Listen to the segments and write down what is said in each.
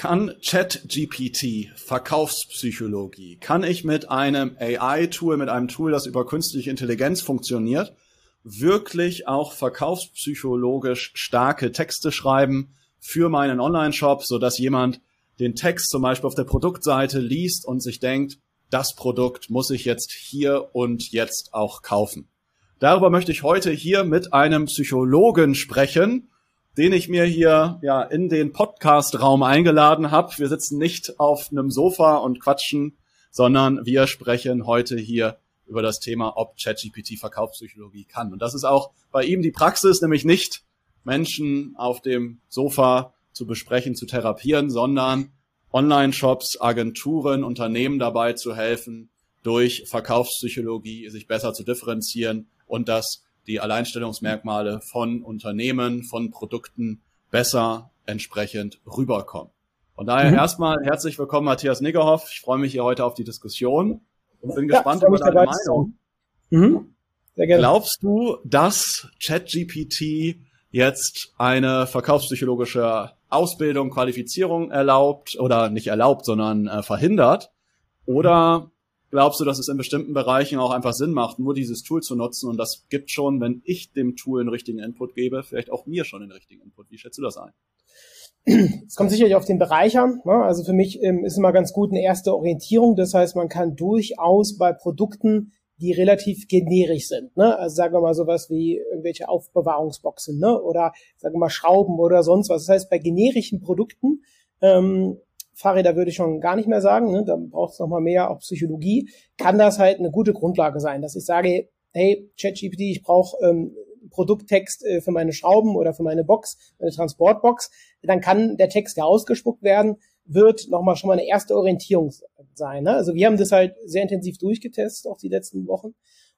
Kann ChatGPT Verkaufspsychologie? Kann ich mit einem AI-Tool, mit einem Tool, das über künstliche Intelligenz funktioniert, wirklich auch verkaufspsychologisch starke Texte schreiben für meinen Online-Shop, so dass jemand den Text zum Beispiel auf der Produktseite liest und sich denkt, das Produkt muss ich jetzt hier und jetzt auch kaufen. Darüber möchte ich heute hier mit einem Psychologen sprechen, den ich mir hier ja in den Podcast-Raum eingeladen habe. Wir sitzen nicht auf einem Sofa und quatschen, sondern wir sprechen heute hier über das Thema, ob ChatGPT Verkaufspsychologie kann. Und das ist auch bei ihm die Praxis, nämlich nicht Menschen auf dem Sofa zu besprechen, zu therapieren, sondern Online-Shops, Agenturen, Unternehmen dabei zu helfen, durch Verkaufspsychologie sich besser zu differenzieren und dass die Alleinstellungsmerkmale von Unternehmen, von Produkten besser entsprechend rüberkommen. Von daher mhm. erstmal herzlich willkommen, Matthias Niggerhoff. Ich freue mich hier heute auf die Diskussion und bin ja, gespannt über deine Meinung. Mhm. Sehr gerne. Glaubst du, dass ChatGPT jetzt eine verkaufspsychologische Ausbildung, Qualifizierung erlaubt oder nicht erlaubt, sondern äh, verhindert? Oder glaubst du, dass es in bestimmten Bereichen auch einfach Sinn macht, nur dieses Tool zu nutzen und das gibt schon, wenn ich dem Tool einen richtigen Input gebe, vielleicht auch mir schon den richtigen Input? Wie schätzt du das ein? Es kommt sicherlich auf den Bereich an. Ne? Also für mich ähm, ist immer ganz gut eine erste Orientierung. Das heißt, man kann durchaus bei Produkten die relativ generisch sind. Ne? Also sagen wir mal sowas wie irgendwelche Aufbewahrungsboxen ne? oder sagen wir mal Schrauben oder sonst was. Das heißt, bei generischen Produkten, ähm, Fahrräder würde ich schon gar nicht mehr sagen, ne? da braucht es nochmal mehr auch Psychologie, kann das halt eine gute Grundlage sein, dass ich sage, hey, ChatGPT, ich brauche ähm, Produkttext äh, für meine Schrauben oder für meine Box, meine Transportbox, dann kann der Text ja ausgespuckt werden, wird nochmal schon mal eine erste Orientierung sein. Ne? Also wir haben das halt sehr intensiv durchgetestet, auch die letzten Wochen.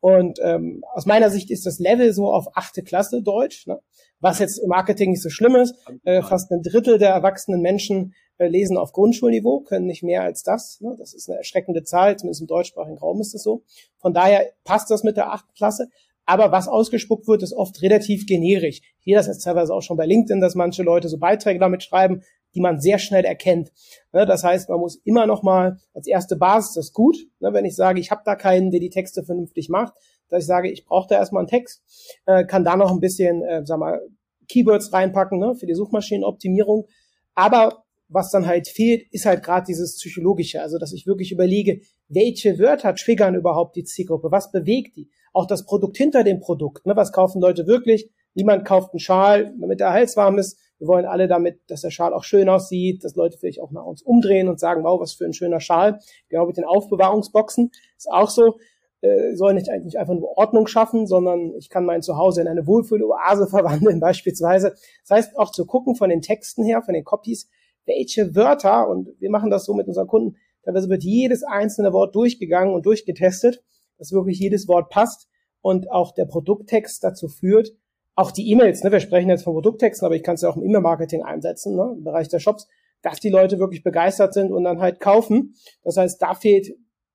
Und ähm, aus meiner Sicht ist das Level so auf achte Klasse Deutsch, ne? was jetzt im Marketing nicht so schlimm ist. Äh, fast ein Drittel der erwachsenen Menschen äh, lesen auf Grundschulniveau, können nicht mehr als das. Ne? Das ist eine erschreckende Zahl, zumindest im deutschsprachigen Raum ist das so. Von daher passt das mit der achten Klasse. Aber was ausgespuckt wird, ist oft relativ generisch. Sehe das jetzt teilweise auch schon bei LinkedIn, dass manche Leute so Beiträge damit schreiben, die man sehr schnell erkennt. Ne, das heißt, man muss immer noch mal als erste Basis das gut, ne, wenn ich sage, ich habe da keinen, der die Texte vernünftig macht, dass ich sage, ich brauche da erstmal einen Text, äh, kann da noch ein bisschen, äh, sag mal, Keywords reinpacken ne, für die Suchmaschinenoptimierung. Aber was dann halt fehlt, ist halt gerade dieses Psychologische, also dass ich wirklich überlege, welche Wörter triggern überhaupt die Zielgruppe, was bewegt die, auch das Produkt hinter dem Produkt, ne, was kaufen Leute wirklich, niemand kauft einen Schal, damit der Hals warm ist, wir wollen alle damit, dass der Schal auch schön aussieht, dass Leute vielleicht auch nach uns umdrehen und sagen, wow, was für ein schöner Schal. Genau mit den Aufbewahrungsboxen ist auch so. Äh, soll nicht eigentlich einfach nur Ordnung schaffen, sondern ich kann mein Zuhause in eine Wohlfühloase verwandeln beispielsweise. Das heißt auch zu gucken von den Texten her, von den Copies, welche Wörter, und wir machen das so mit unseren Kunden, teilweise wird jedes einzelne Wort durchgegangen und durchgetestet, dass wirklich jedes Wort passt und auch der Produkttext dazu führt, auch die E-Mails, ne, wir sprechen jetzt von Produkttexten, aber ich kann es ja auch im E-Mail-Marketing einsetzen, ne, im Bereich der Shops, dass die Leute wirklich begeistert sind und dann halt kaufen. Das heißt, da fehlt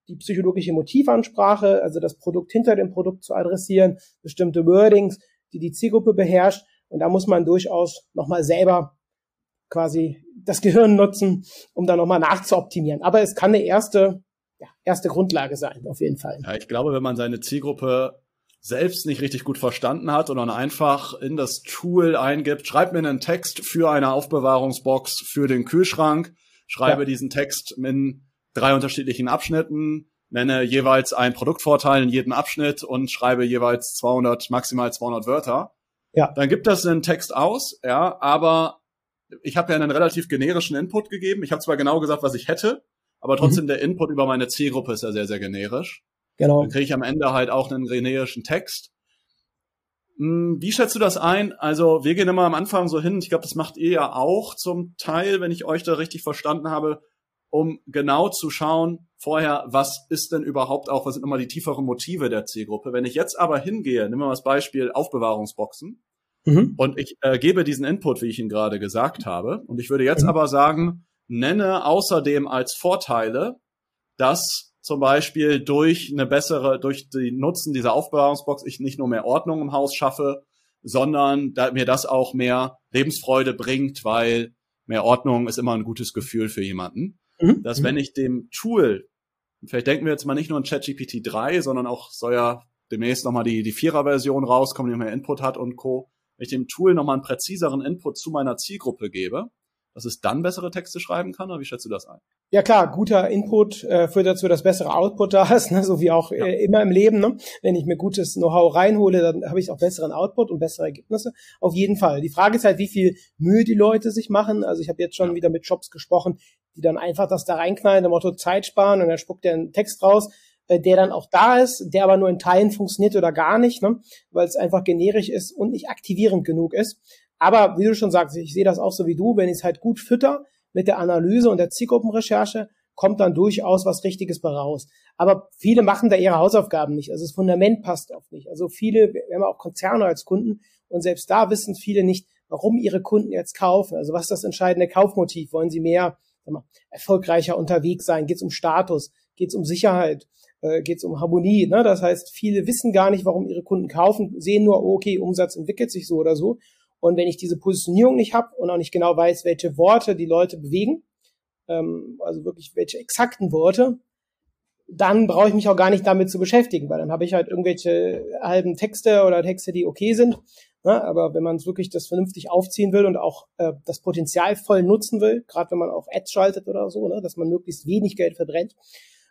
die psychologische Motivansprache, also das Produkt hinter dem Produkt zu adressieren, bestimmte Wordings, die die Zielgruppe beherrscht. Und da muss man durchaus nochmal selber quasi das Gehirn nutzen, um da nochmal nachzuoptimieren. Aber es kann eine erste, ja, erste Grundlage sein, auf jeden Fall. Ja, ich glaube, wenn man seine Zielgruppe selbst nicht richtig gut verstanden hat und dann einfach in das Tool eingibt, schreib mir einen Text für eine Aufbewahrungsbox für den Kühlschrank, schreibe ja. diesen Text in drei unterschiedlichen Abschnitten, nenne jeweils einen Produktvorteil in jedem Abschnitt und schreibe jeweils 200, maximal 200 Wörter. Ja. Dann gibt das einen Text aus, ja, aber ich habe ja einen relativ generischen Input gegeben. Ich habe zwar genau gesagt, was ich hätte, aber trotzdem mhm. der Input über meine Zielgruppe ist ja sehr, sehr generisch. Genau. Dann kriege ich am Ende halt auch einen generischen Text. Hm, wie schätzt du das ein? Also wir gehen immer am Anfang so hin, ich glaube, das macht ihr ja auch zum Teil, wenn ich euch da richtig verstanden habe, um genau zu schauen, vorher, was ist denn überhaupt auch, was sind nochmal die tieferen Motive der Zielgruppe. Wenn ich jetzt aber hingehe, nehmen wir mal das Beispiel Aufbewahrungsboxen, mhm. und ich äh, gebe diesen Input, wie ich ihn gerade gesagt habe, und ich würde jetzt mhm. aber sagen, nenne außerdem als Vorteile, dass zum Beispiel durch eine bessere, durch die Nutzen dieser Aufbewahrungsbox ich nicht nur mehr Ordnung im Haus schaffe, sondern da mir das auch mehr Lebensfreude bringt, weil mehr Ordnung ist immer ein gutes Gefühl für jemanden. Mhm. Dass wenn ich dem Tool, vielleicht denken wir jetzt mal nicht nur an ChatGPT 3, sondern auch soll ja demnächst nochmal die, die Vierer-Version rauskommen, die mehr Input hat und Co. Wenn ich dem Tool nochmal einen präziseren Input zu meiner Zielgruppe gebe, dass es dann bessere Texte schreiben kann, oder wie schätzt du das ein? Ja klar, guter Input äh, führt dazu, dass bessere Output da ist, ne? so wie auch ja. äh, immer im Leben. Ne? Wenn ich mir gutes Know-how reinhole, dann habe ich auch besseren Output und bessere Ergebnisse. Auf jeden Fall. Die Frage ist halt, wie viel Mühe die Leute sich machen. Also ich habe jetzt schon ja. wieder mit Shops gesprochen, die dann einfach das da reinknallen, dem Motto Zeit sparen und dann spuckt der einen Text raus, äh, der dann auch da ist, der aber nur in Teilen funktioniert oder gar nicht, ne? weil es einfach generisch ist und nicht aktivierend genug ist. Aber wie du schon sagst, ich sehe das auch so wie du, wenn ich es halt gut fütter mit der Analyse und der Zielgruppenrecherche, kommt dann durchaus was Richtiges bei raus. Aber viele machen da ihre Hausaufgaben nicht. Also das Fundament passt oft nicht. Also viele, wir haben auch Konzerne als Kunden und selbst da wissen viele nicht, warum ihre Kunden jetzt kaufen. Also was ist das entscheidende Kaufmotiv? Wollen sie mehr sag mal, erfolgreicher unterwegs sein? Geht es um Status? Geht es um Sicherheit? Äh, Geht es um Harmonie? Ne? Das heißt, viele wissen gar nicht, warum ihre Kunden kaufen, sehen nur, okay, Umsatz entwickelt sich so oder so und wenn ich diese Positionierung nicht habe und auch nicht genau weiß, welche Worte die Leute bewegen, ähm, also wirklich welche exakten Worte, dann brauche ich mich auch gar nicht damit zu beschäftigen, weil dann habe ich halt irgendwelche halben Texte oder Texte, die okay sind. Ne? Aber wenn man wirklich das vernünftig aufziehen will und auch äh, das Potenzial voll nutzen will, gerade wenn man auch Ads schaltet oder so, ne? dass man möglichst wenig Geld verbrennt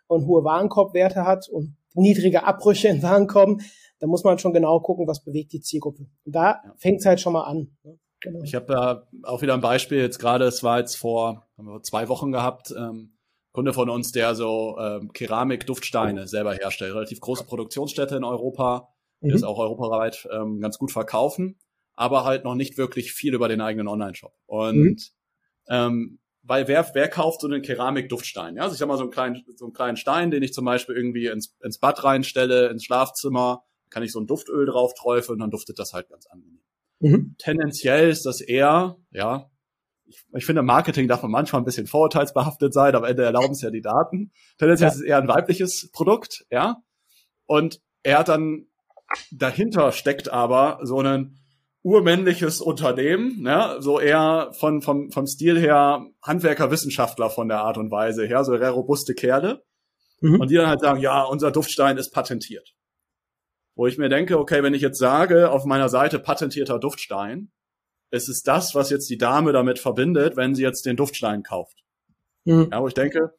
und hohe Warenkorbwerte hat und niedrige Abbrüche in Warenkorben, da muss man schon genau gucken, was bewegt die Zielgruppe. Und da ja. fängt es halt schon mal an. Ne? Genau. Ich habe da auch wieder ein Beispiel jetzt gerade, es war jetzt vor, haben wir zwei Wochen gehabt, ähm, Kunde von uns, der so ähm, Keramik-Duftsteine selber herstellt. Relativ große Produktionsstätte in Europa, die mhm. das auch europaweit ähm, ganz gut verkaufen, aber halt noch nicht wirklich viel über den eigenen Online-Shop. Und mhm. ähm, weil wer, wer kauft so einen Keramik-Duftstein? Ja, also ich sag mal so einen kleinen, so einen kleinen Stein, den ich zum Beispiel irgendwie ins, ins Bad reinstelle, ins Schlafzimmer, kann ich so ein Duftöl drauf träufeln und dann duftet das halt ganz angenehm. Mhm. Tendenziell ist das eher, ja, ich, ich finde, Marketing darf man manchmal ein bisschen vorurteilsbehaftet sein, am Ende erlauben es ja die Daten. Tendenziell ja. ist es eher ein weibliches Produkt, ja. Und er hat dann, dahinter steckt aber so ein urmännliches Unternehmen, ne? so eher von, vom, vom Stil her Handwerker, Wissenschaftler von der Art und Weise her, so eher robuste Kerle. Mhm. Und die dann halt sagen, ja, unser Duftstein ist patentiert wo ich mir denke, okay, wenn ich jetzt sage, auf meiner Seite patentierter Duftstein, ist es das, was jetzt die Dame damit verbindet, wenn sie jetzt den Duftstein kauft. Mhm. Ja, wo ich denke,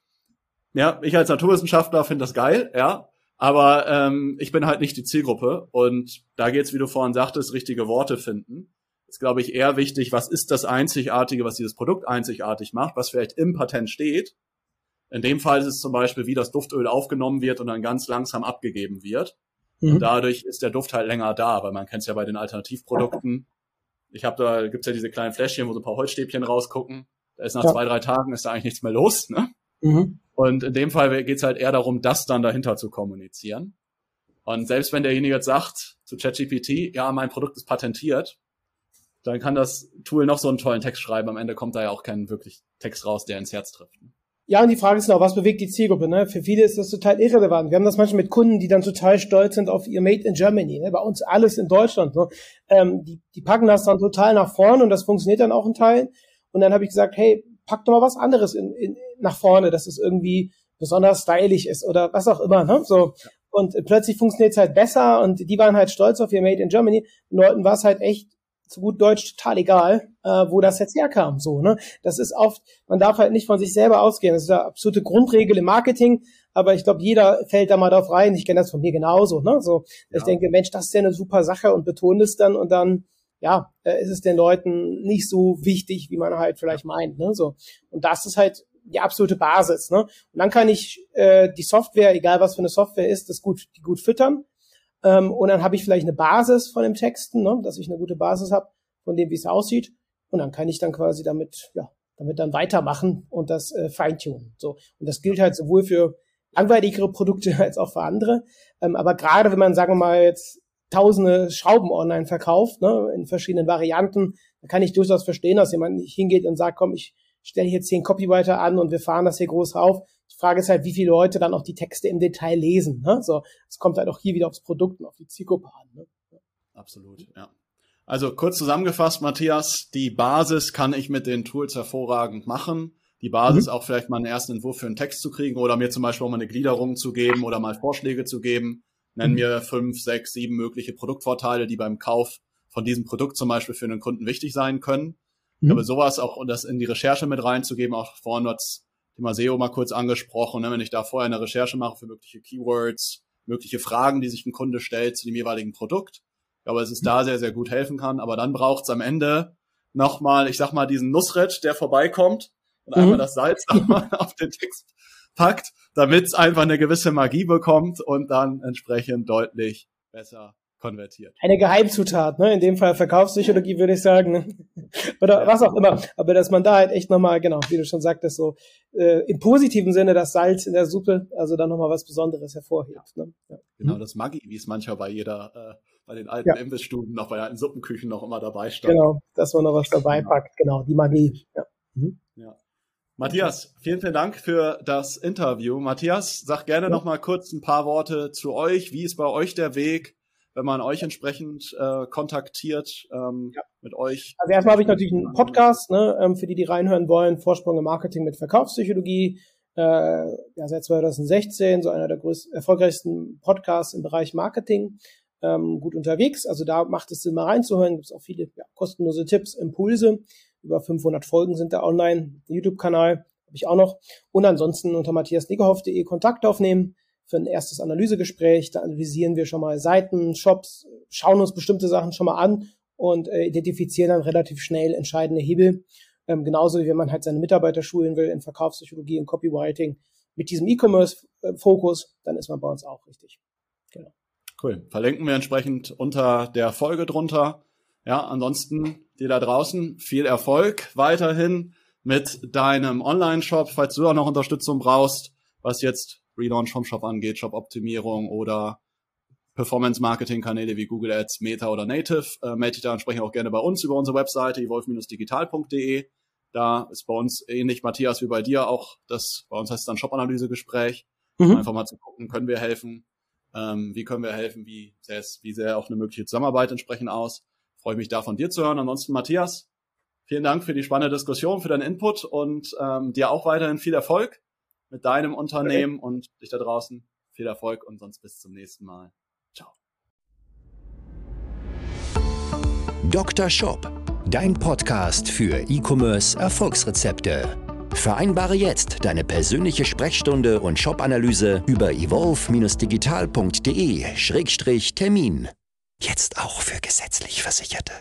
ja, ich als Naturwissenschaftler finde das geil, ja, aber ähm, ich bin halt nicht die Zielgruppe und da geht's, wie du vorhin sagtest, richtige Worte finden. Ist, glaube ich, eher wichtig, was ist das Einzigartige, was dieses Produkt einzigartig macht, was vielleicht im Patent steht. In dem Fall ist es zum Beispiel, wie das Duftöl aufgenommen wird und dann ganz langsam abgegeben wird. Mhm. Und dadurch ist der Duft halt länger da, weil man kennt es ja bei den Alternativprodukten. Ich habe da gibt's ja diese kleinen Fläschchen, wo so ein paar Holzstäbchen rausgucken. Da ist nach ja. zwei, drei Tagen ist da eigentlich nichts mehr los. Ne? Mhm. Und in dem Fall geht's halt eher darum, das dann dahinter zu kommunizieren. Und selbst wenn derjenige jetzt sagt zu ChatGPT, ja, mein Produkt ist patentiert, dann kann das Tool noch so einen tollen Text schreiben. Am Ende kommt da ja auch kein wirklich Text raus, der ins Herz trifft. Ja, und die Frage ist noch, was bewegt die Zielgruppe? Ne? Für viele ist das total irrelevant. Wir haben das manchmal mit Kunden, die dann total stolz sind auf ihr Made in Germany. Ne? Bei uns alles in Deutschland. Ne? Ähm, die, die packen das dann total nach vorne und das funktioniert dann auch in Teilen. Und dann habe ich gesagt, hey, pack doch mal was anderes in, in, nach vorne, dass es irgendwie besonders stylisch ist oder was auch immer. Ne? So. Und plötzlich funktioniert es halt besser und die waren halt stolz auf ihr Made in Germany. Den Leuten war es halt echt zu gut Deutsch total egal, äh, wo das jetzt herkam. So, ne? Das ist oft, man darf halt nicht von sich selber ausgehen. Das ist eine absolute Grundregel im Marketing, aber ich glaube, jeder fällt da mal drauf rein. Ich kenne das von mir genauso. Ne? So, ja. ich denke, Mensch, das ist ja eine super Sache und betone es dann und dann ja, ist es den Leuten nicht so wichtig, wie man halt vielleicht meint. Ne? So. Und das ist halt die absolute Basis. Ne? Und dann kann ich äh, die Software, egal was für eine Software ist, das gut, die gut füttern. Ähm, und dann habe ich vielleicht eine Basis von dem Texten, ne, dass ich eine gute Basis habe von dem, wie es aussieht. Und dann kann ich dann quasi damit, ja, damit dann weitermachen und das äh, feintunen. So. Und das gilt halt sowohl für langweiligere Produkte als auch für andere. Ähm, aber gerade wenn man, sagen wir mal, jetzt tausende Schrauben online verkauft, ne, in verschiedenen Varianten, dann kann ich durchaus verstehen, dass jemand nicht hingeht und sagt, komm, ich stelle hier einen Copywriter an und wir fahren das hier groß auf. Die Frage ist halt, wie viele Leute dann auch die Texte im Detail lesen. Ne? So, es kommt halt auch hier wieder aufs Produkt und auf die Zielgruppe an. Ne? Absolut, ja. Also kurz zusammengefasst, Matthias, die Basis kann ich mit den Tools hervorragend machen. Die Basis mhm. auch vielleicht mal einen ersten Entwurf für einen Text zu kriegen oder mir zum Beispiel auch mal eine Gliederung zu geben oder mal Vorschläge zu geben. Nennen mhm. mir fünf, sechs, sieben mögliche Produktvorteile, die beim Kauf von diesem Produkt zum Beispiel für einen Kunden wichtig sein können. Mhm. Aber sowas auch und das in die Recherche mit reinzugeben, auch vorhin hat Thema SEO mal kurz angesprochen, ne? wenn ich da vorher eine Recherche mache für mögliche Keywords, mögliche Fragen, die sich ein Kunde stellt zu dem jeweiligen Produkt. Ich glaube, es ist da sehr, sehr gut helfen kann. Aber dann braucht es am Ende nochmal, ich sag mal, diesen Nussret, der vorbeikommt und mhm. einmal das Salz nochmal auf den Text packt, damit es einfach eine gewisse Magie bekommt und dann entsprechend deutlich besser konvertiert. Eine Geheimzutat, ne? In dem Fall Verkaufspsychologie würde ich sagen, ne? oder ja. was auch immer. Aber dass man da halt echt nochmal, genau, wie du schon sagtest, so äh, im positiven Sinne das Salz in der Suppe, also dann nochmal was Besonderes hervorhebt. Ne? Ja. Genau, das Maggi, wie es manchmal bei jeder, äh, bei den alten ja. Imbissstuben, noch bei den alten Suppenküchen noch immer dabei stand. Genau, dass man noch was dabei packt, genau, die Magie. Ja. Mhm. ja. Matthias, vielen, vielen Dank für das Interview. Matthias, sag gerne ja. noch mal kurz ein paar Worte zu euch. Wie ist bei euch der Weg? wenn man euch entsprechend äh, kontaktiert ähm, ja. mit euch. Also erstmal habe ich natürlich einen Podcast, ne, ähm, für die, die reinhören wollen, Vorsprung im Marketing mit Verkaufspsychologie. Äh, ja, seit 2016 so einer der größten, erfolgreichsten Podcasts im Bereich Marketing. Ähm, gut unterwegs, also da macht es Sinn, mal reinzuhören. Gibt es auch viele ja, kostenlose Tipps, Impulse. Über 500 Folgen sind da online. YouTube-Kanal habe ich auch noch. Und ansonsten unter matthiasnickerhoff.de Kontakt aufnehmen für ein erstes Analysegespräch. Da analysieren wir schon mal Seiten, Shops, schauen uns bestimmte Sachen schon mal an und äh, identifizieren dann relativ schnell entscheidende Hebel. Ähm, genauso wie wenn man halt seine Mitarbeiter schulen will in Verkaufspsychologie und Copywriting mit diesem E-Commerce-Fokus, dann ist man bei uns auch richtig. Genau. Cool. Verlinken wir entsprechend unter der Folge drunter. Ja, ansonsten dir da draußen viel Erfolg weiterhin mit deinem Online-Shop, falls du auch noch Unterstützung brauchst, was jetzt Relaunch vom Shop angeht, Shop-Optimierung oder Performance-Marketing-Kanäle wie Google Ads, Meta oder Native, äh, melde dich da entsprechend auch gerne bei uns über unsere Webseite, wolf-digital.de. Da ist bei uns ähnlich, Matthias, wie bei dir auch das, bei uns heißt es dann Shop-Analyse-Gespräch, mhm. um einfach mal zu gucken, können wir helfen, ähm, wie können wir helfen, wie sehr, wie sehr auch eine mögliche Zusammenarbeit entsprechend aus. Freue mich da von dir zu hören. Ansonsten, Matthias, vielen Dank für die spannende Diskussion, für deinen Input und ähm, dir auch weiterhin viel Erfolg mit deinem Unternehmen okay. und dich da draußen viel Erfolg und sonst bis zum nächsten Mal. Ciao. Dr. Shop, dein Podcast für E-Commerce Erfolgsrezepte. Vereinbare jetzt deine persönliche Sprechstunde und Shop-Analyse über evolve-digital.de-termin. Jetzt auch für gesetzlich Versicherte.